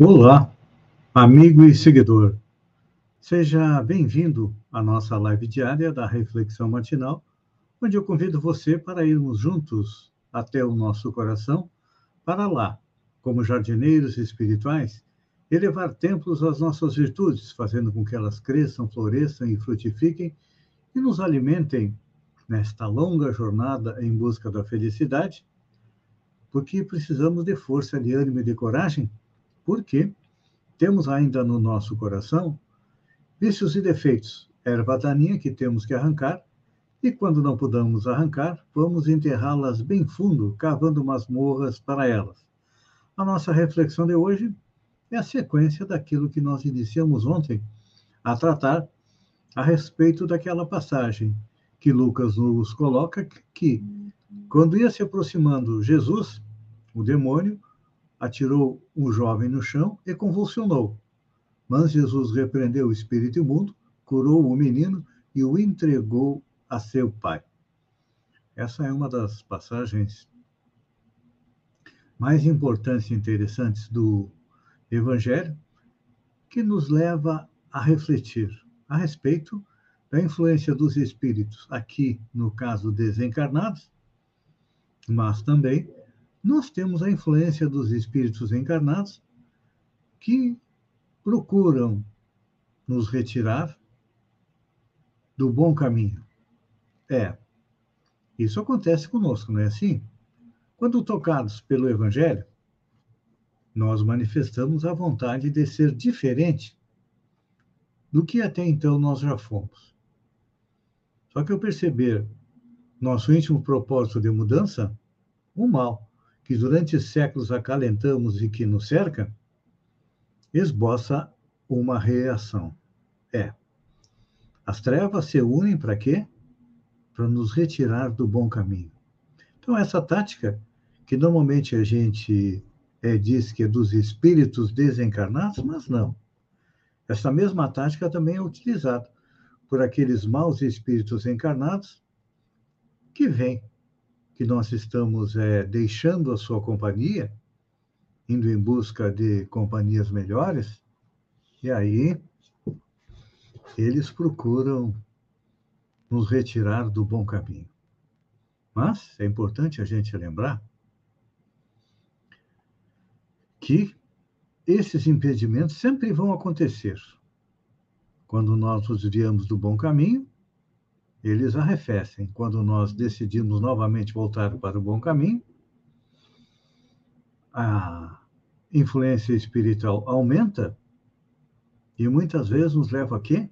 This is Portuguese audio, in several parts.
Olá, amigo e seguidor. Seja bem-vindo à nossa live diária da Reflexão Matinal, onde eu convido você para irmos juntos até o nosso coração, para lá, como jardineiros espirituais, elevar templos às nossas virtudes, fazendo com que elas cresçam, floresçam e frutifiquem e nos alimentem nesta longa jornada em busca da felicidade, porque precisamos de força, de ânimo e de coragem porque temos ainda no nosso coração vícios e defeitos, erva daninha que temos que arrancar, e quando não pudermos arrancar, vamos enterrá-las bem fundo, cavando masmorras para elas. A nossa reflexão de hoje é a sequência daquilo que nós iniciamos ontem a tratar a respeito daquela passagem que Lucas nos coloca que quando ia se aproximando Jesus, o demônio atirou o jovem no chão e convulsionou. Mas Jesus repreendeu o espírito imundo, curou o menino e o entregou a seu pai. Essa é uma das passagens mais importantes e interessantes do Evangelho, que nos leva a refletir a respeito da influência dos espíritos, aqui no caso desencarnados, mas também nós temos a influência dos espíritos encarnados que procuram nos retirar do bom caminho. É, isso acontece conosco, não é assim? Quando tocados pelo Evangelho, nós manifestamos a vontade de ser diferente do que até então nós já fomos. Só que ao perceber nosso íntimo propósito de mudança, o mal que durante séculos acalentamos e que nos cerca, esboça uma reação. É. As trevas se unem para quê? Para nos retirar do bom caminho. Então, essa tática, que normalmente a gente é, diz que é dos espíritos desencarnados, mas não. Essa mesma tática também é utilizada por aqueles maus espíritos encarnados que vêm que nós estamos é, deixando a sua companhia, indo em busca de companhias melhores, e aí eles procuram nos retirar do bom caminho. Mas é importante a gente lembrar que esses impedimentos sempre vão acontecer. Quando nós nos desviamos do bom caminho, eles arrefecem. Quando nós decidimos novamente voltar para o bom caminho, a influência espiritual aumenta e muitas vezes nos leva a quê?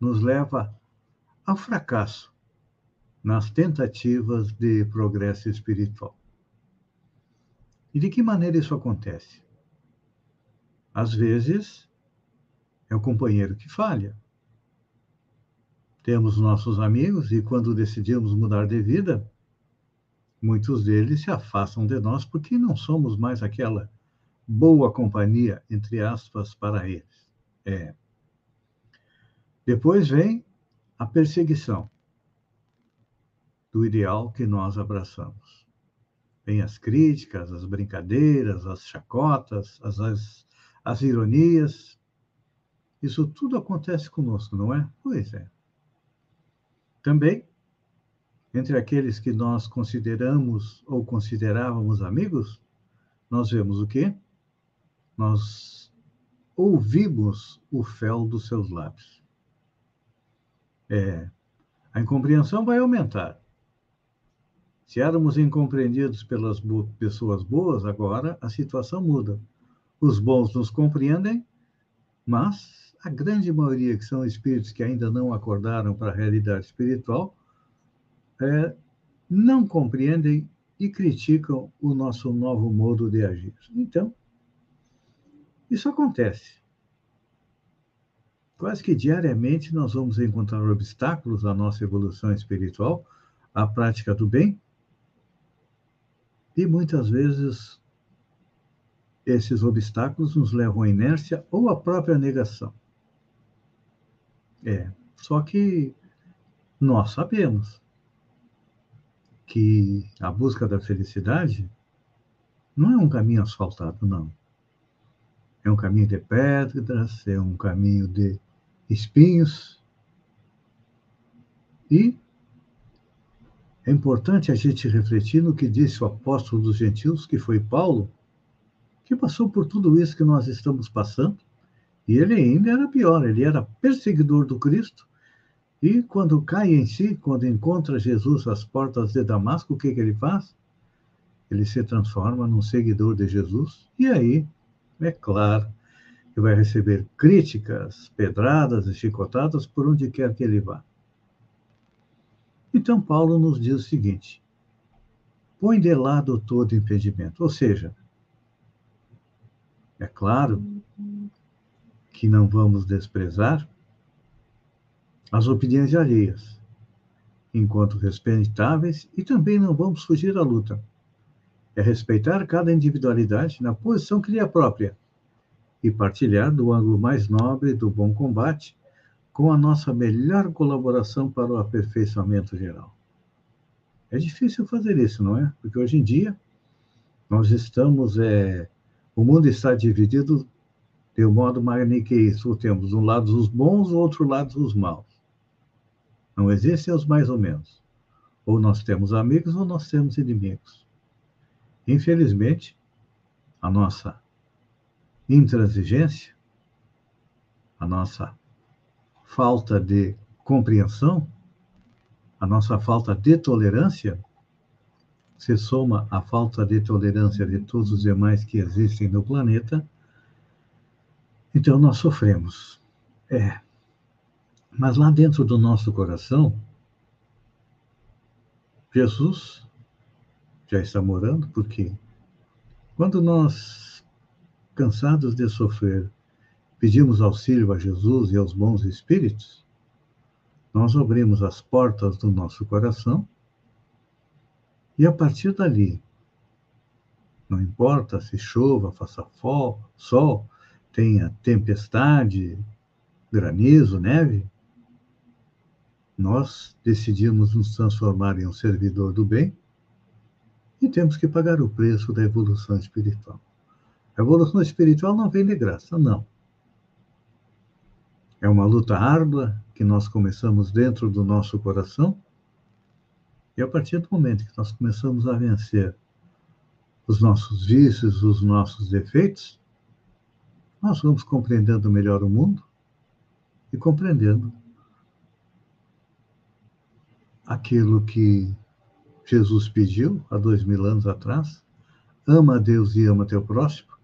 Nos leva ao fracasso nas tentativas de progresso espiritual. E de que maneira isso acontece? Às vezes, é o companheiro que falha. Temos nossos amigos e quando decidimos mudar de vida, muitos deles se afastam de nós porque não somos mais aquela boa companhia, entre aspas, para eles. É. Depois vem a perseguição do ideal que nós abraçamos. Vem as críticas, as brincadeiras, as chacotas, as, as, as ironias. Isso tudo acontece conosco, não é? Pois é. Também, entre aqueles que nós consideramos ou considerávamos amigos, nós vemos o quê? Nós ouvimos o fel dos seus lábios. É, a incompreensão vai aumentar. Se éramos incompreendidos pelas bo pessoas boas, agora a situação muda. Os bons nos compreendem, mas a grande maioria, que são espíritos que ainda não acordaram para a realidade espiritual, é, não compreendem e criticam o nosso novo modo de agir. Então, Isso acontece. Quase que diariamente nós vamos encontrar obstáculos à nossa evolução espiritual, à prática do bem, e muitas vezes esses obstáculos nos levam à inércia ou à própria negação. É, só que nós sabemos que a busca da felicidade não é um caminho asfaltado, não. É um caminho de pedras, é um caminho de espinhos. E é importante a gente refletir no que disse o apóstolo dos gentios, que foi Paulo, que passou por tudo isso que nós estamos passando, e ele ainda era pior, ele era perseguidor do Cristo, e quando cai em si, quando encontra Jesus às portas de Damasco, o que, que ele faz? Ele se transforma num seguidor de Jesus, e aí, é claro, que vai receber críticas, pedradas e chicotadas por onde quer que ele vá. Então, Paulo nos diz o seguinte: põe de lado todo impedimento. Ou seja, é claro que não vamos desprezar as opiniões alheias, enquanto respeitáveis, e também não vamos fugir à luta. É respeitar cada individualidade na posição que lhe é própria e partilhar do ângulo mais nobre do bom combate com a nossa melhor colaboração para o aperfeiçoamento geral. É difícil fazer isso, não é? Porque hoje em dia nós estamos, é, o mundo está dividido de um modo maniqueísta. Temos um lado os bons, o outro lado os maus. Não existem os mais ou menos. Ou nós temos amigos ou nós temos inimigos. Infelizmente, a nossa intransigência, a nossa falta de compreensão, a nossa falta de tolerância, se soma à falta de tolerância de todos os demais que existem no planeta, então nós sofremos. É. Mas lá dentro do nosso coração, Jesus já está morando, porque quando nós cansados de sofrer, pedimos auxílio a Jesus e aos bons espíritos, nós abrimos as portas do nosso coração e a partir dali, não importa se chova, faça sol, tenha tempestade, granizo, neve, nós decidimos nos transformar em um servidor do bem e temos que pagar o preço da evolução espiritual. A evolução espiritual não vem de graça, não. É uma luta árdua que nós começamos dentro do nosso coração. E a partir do momento que nós começamos a vencer os nossos vícios, os nossos defeitos, nós vamos compreendendo melhor o mundo e compreendendo aquilo que Jesus pediu há dois mil anos atrás: ama a Deus e ama teu próximo.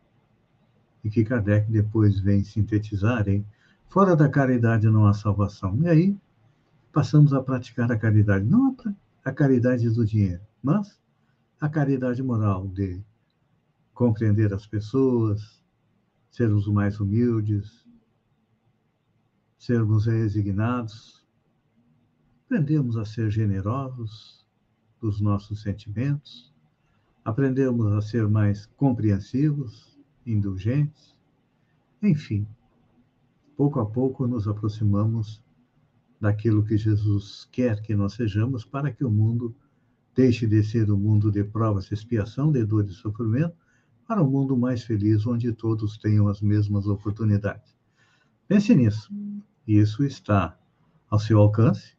E que Kardec depois vem sintetizar em fora da caridade não há salvação. E aí passamos a praticar a caridade, não a caridade do dinheiro, mas a caridade moral de compreender as pessoas, sermos mais humildes, sermos resignados, aprendemos a ser generosos dos nossos sentimentos, aprendemos a ser mais compreensivos, indulgentes. Enfim, pouco a pouco nos aproximamos daquilo que Jesus quer que nós sejamos para que o mundo deixe de ser um mundo de provas, expiação, de dor e sofrimento, para um mundo mais feliz, onde todos tenham as mesmas oportunidades. Pense nisso. Isso está ao seu alcance.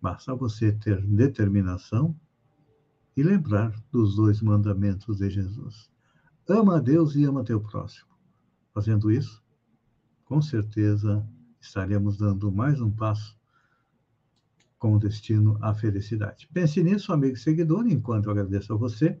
Basta você ter determinação e lembrar dos dois mandamentos de Jesus. Ama a Deus e ama teu próximo. Fazendo isso, com certeza estaremos dando mais um passo com destino à felicidade. Pense nisso, amigo e seguidor, enquanto eu agradeço a você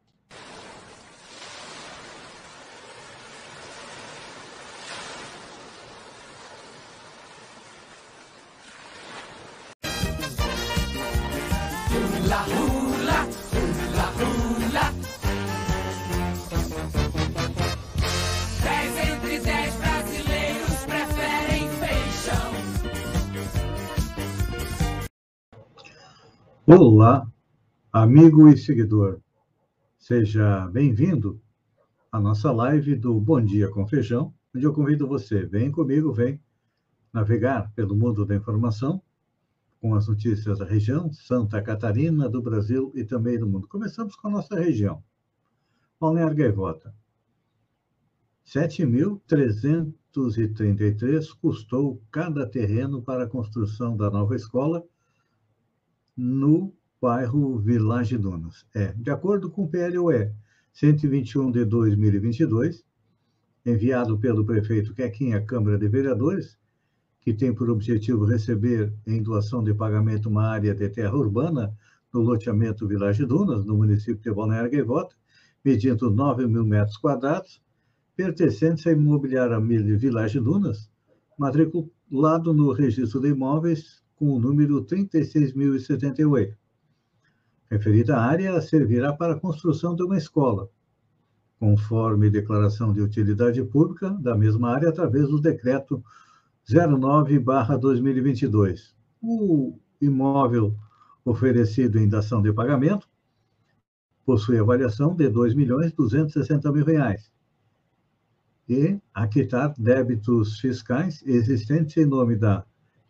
Olá, amigo e seguidor. Seja bem-vindo à nossa live do Bom Dia com Feijão, onde eu convido você, vem comigo, vem navegar pelo mundo da informação com as notícias da região, Santa Catarina, do Brasil e também do mundo. Começamos com a nossa região. Balneário Gaivota. 7.333 custou cada terreno para a construção da nova escola no bairro Village Dunas. É, de acordo com o PLOE 121 de 2022, enviado pelo prefeito Quequinha à Câmara de Vereadores, que tem por objetivo receber em doação de pagamento uma área de terra urbana no loteamento Village Dunas, no município de Balneário Gaivota, medindo 9 mil metros quadrados, pertencentes à imobiliária Village Dunas, matriculado no registro de imóveis com o número 36.078. Referida área servirá para a construção de uma escola, conforme declaração de utilidade pública da mesma área através do decreto 09/2022. O imóvel oferecido em dação de pagamento possui avaliação de R$ 2 milhões 260 mil reais e aquitar débitos fiscais existentes em nome da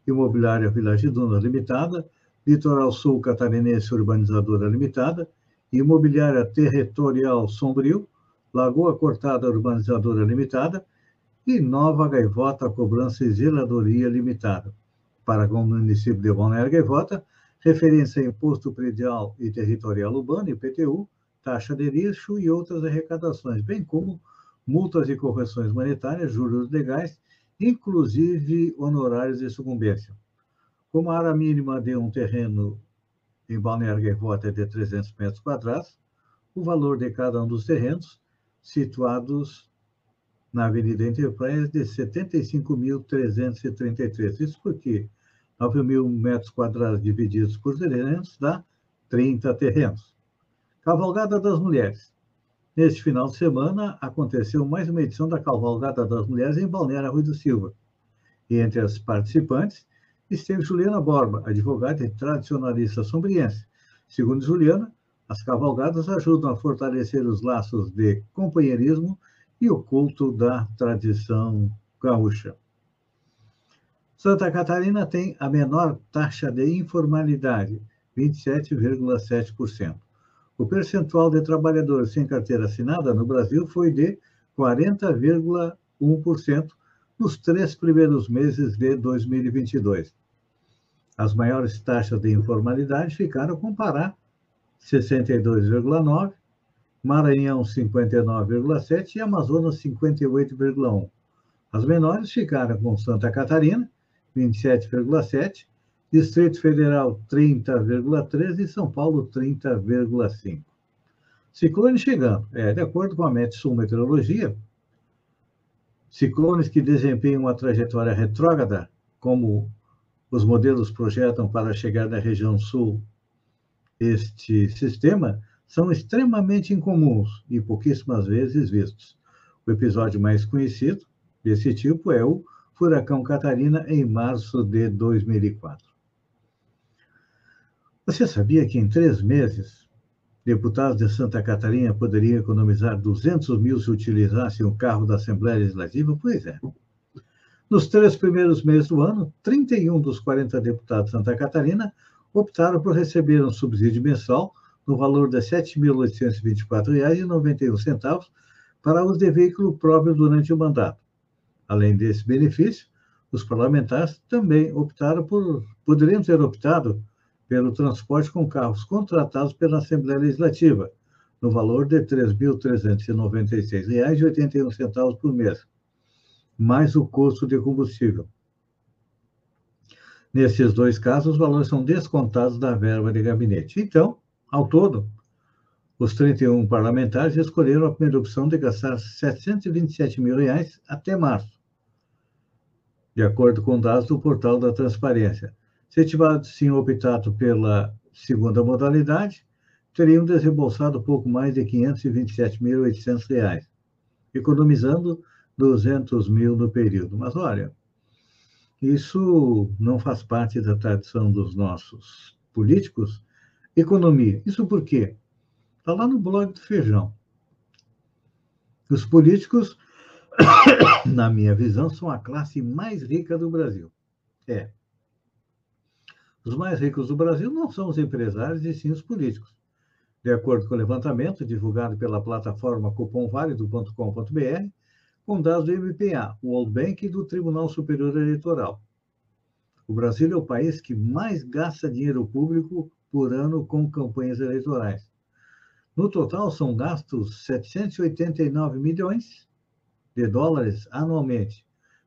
Imobiliária Village Duna Limitada, Litoral Sul Catarinense Urbanizadora Limitada, Imobiliária Territorial Sombrio, Lagoa Cortada Urbanizadora Limitada e Nova Gaivota Cobrança e Zeladoria Limitada. Para o município de Balneário Gaivota, referência a Imposto Predial e Territorial Urbano, IPTU, taxa de lixo e outras arrecadações, bem como multas e correções monetárias, juros legais, inclusive honorários de sucumbência. Como a área mínima de um terreno em Balneário Gaivota é de 300 metros quadrados, o valor de cada um dos terrenos, situados na Avenida Enterprise, de 75.333. Isso porque 9 mil metros quadrados divididos por terrenos dá 30 terrenos. Cavalgada das Mulheres. Neste final de semana, aconteceu mais uma edição da Cavalgada das Mulheres em Balneário Rui do Silva. E entre as participantes esteve Juliana Borba, advogada e tradicionalista sombriense. Segundo Juliana, as cavalgadas ajudam a fortalecer os laços de companheirismo e o culto da tradição gaúcha. Santa Catarina tem a menor taxa de informalidade, 27,7%. O percentual de trabalhadores sem carteira assinada no Brasil foi de 40,1% nos três primeiros meses de 2022. As maiores taxas de informalidade ficaram com Pará, 62,9%, Maranhão, 59,7% e Amazonas, 58,1%. As menores ficaram com Santa Catarina, 27,7%, Distrito Federal 30,13% e São Paulo 30,5%. Ciclone chegando. É, de acordo com a Metsul Meteorologia, ciclones que desempenham uma trajetória retrógrada, como os modelos projetam para chegar da região sul, este sistema, são extremamente incomuns e pouquíssimas vezes vistos. O episódio mais conhecido desse tipo é o Furacão Catarina, em março de 2004. Você sabia que em três meses, deputados de Santa Catarina poderiam economizar 200 mil se utilizassem o carro da Assembleia Legislativa? Pois é. Nos três primeiros meses do ano, 31 dos 40 deputados de Santa Catarina optaram por receber um subsídio mensal no valor de R$ 7.824,91 para uso de veículo próprio durante o mandato. Além desse benefício, os parlamentares também optaram por, poderiam ter optado pelo transporte com carros contratados pela Assembleia Legislativa, no valor de R$ 3.396,81 por mês, mais o custo de combustível. Nesses dois casos, os valores são descontados da verba de gabinete. Então, ao todo, os 31 parlamentares escolheram a primeira opção de gastar 727 mil reais até março, de acordo com dados do portal da Transparência. Se tivessem optado pela segunda modalidade, teriam desembolsado pouco mais de R$ 527.800, economizando 200 mil no período. Mas olha, isso não faz parte da tradição dos nossos políticos economia. Isso por quê? Está lá no blog do Feijão. Os políticos, na minha visão, são a classe mais rica do Brasil. É. Os mais ricos do Brasil não são os empresários e sim os políticos. De acordo com o levantamento divulgado pela plataforma cupomválido.com.br, com dados do MPA, World Bank e do Tribunal Superior Eleitoral. O Brasil é o país que mais gasta dinheiro público por ano com campanhas eleitorais. No total, são gastos 789 milhões de dólares anualmente,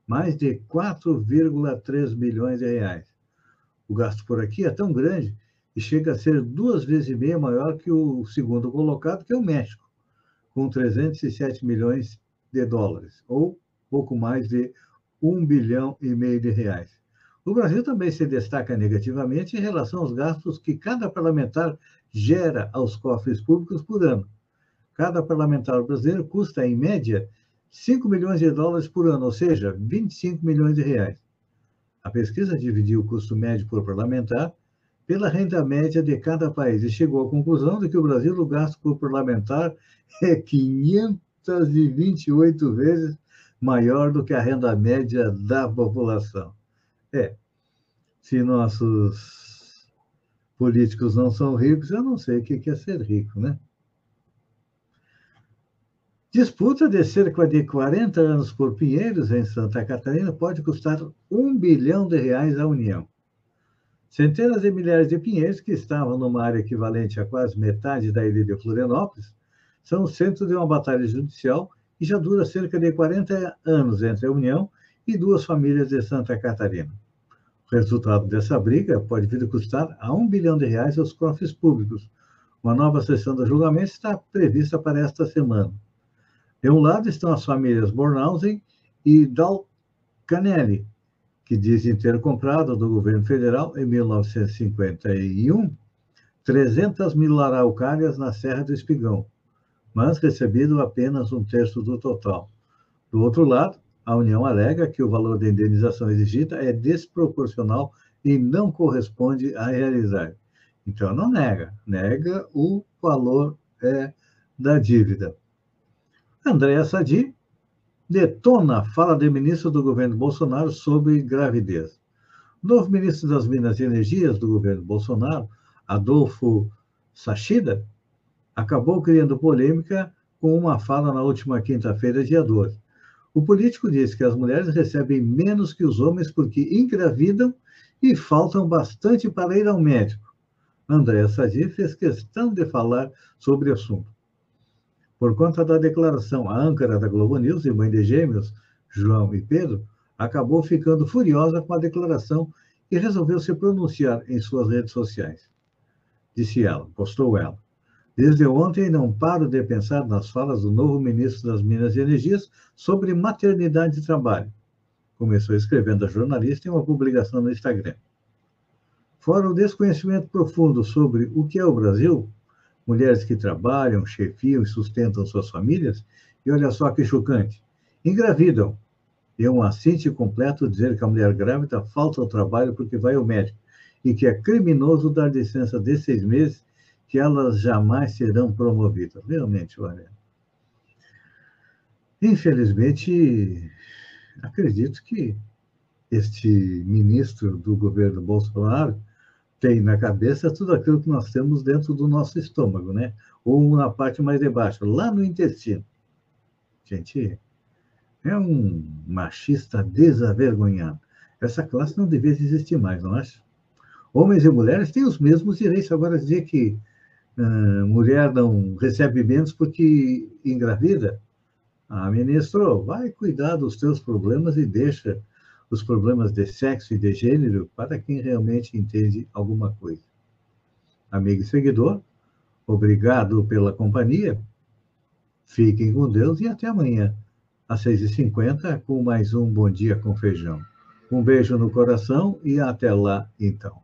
mais de 4,3 bilhões de reais. O gasto por aqui é tão grande que chega a ser duas vezes e meia maior que o segundo colocado, que é o México, com 307 milhões de dólares, ou pouco mais de um bilhão e meio de reais. O Brasil também se destaca negativamente em relação aos gastos que cada parlamentar gera aos cofres públicos por ano. Cada parlamentar brasileiro custa, em média, 5 milhões de dólares por ano, ou seja, 25 milhões de reais. A pesquisa dividiu o custo médio por parlamentar pela renda média de cada país e chegou à conclusão de que o Brasil, o gasto por parlamentar é 528 vezes maior do que a renda média da população. É, se nossos políticos não são ricos, eu não sei o que é ser rico, né? Disputa de cerca de 40 anos por Pinheiros, em Santa Catarina, pode custar um bilhão de reais à União. Centenas de milhares de pinheiros que estavam numa área equivalente a quase metade da ilha de Florianópolis são o centro de uma batalha judicial que já dura cerca de 40 anos entre a União e duas famílias de Santa Catarina. O resultado dessa briga pode vir a custar a um bilhão de reais aos cofres públicos. Uma nova sessão do julgamento está prevista para esta semana. De um lado estão as famílias Bornhausen e Dalcanelli, que dizem ter comprado do governo federal, em 1951, 300 mil araucárias na Serra do Espigão, mas recebido apenas um terço do total. Do outro lado, a União alega que o valor da indenização exigida é desproporcional e não corresponde à realidade. Então, não nega, nega o valor é, da dívida. Andréa Sadi detona fala do ministro do governo Bolsonaro sobre gravidez. O novo ministro das Minas e Energias do governo Bolsonaro, Adolfo Sachida, acabou criando polêmica com uma fala na última quinta-feira, dia 12. O político disse que as mulheres recebem menos que os homens porque engravidam e faltam bastante para ir ao médico. André Sadi fez questão de falar sobre o assunto. Por conta da declaração, a âncora da Globo News e mãe de gêmeos, João e Pedro, acabou ficando furiosa com a declaração e resolveu se pronunciar em suas redes sociais. Disse ela, postou ela. Desde ontem não paro de pensar nas falas do novo ministro das Minas e Energias sobre maternidade e trabalho. Começou escrevendo a jornalista em uma publicação no Instagram. Fora o desconhecimento profundo sobre o que é o Brasil, mulheres que trabalham, chefiam e sustentam suas famílias, e olha só que chocante, engravidam. É um assinte completo dizer que a mulher grávida falta ao trabalho porque vai ao médico, e que é criminoso dar licença de seis meses que elas jamais serão promovidas. Realmente, olha. Infelizmente, acredito que este ministro do governo Bolsonaro tem na cabeça tudo aquilo que nós temos dentro do nosso estômago, né? Ou na parte mais de baixo, lá no intestino. Gente, é um machista desavergonhado. Essa classe não deveria existir mais, não acha? Homens e mulheres têm os mesmos direitos. Agora, dizer que uh, mulher não recebe menos porque engravida. Ah, ministro, vai cuidar dos teus problemas e deixa os problemas de sexo e de gênero para quem realmente entende alguma coisa. Amigo e seguidor, obrigado pela companhia. Fiquem com Deus e até amanhã, às 6h50, com mais um Bom Dia com Feijão. Um beijo no coração e até lá, então.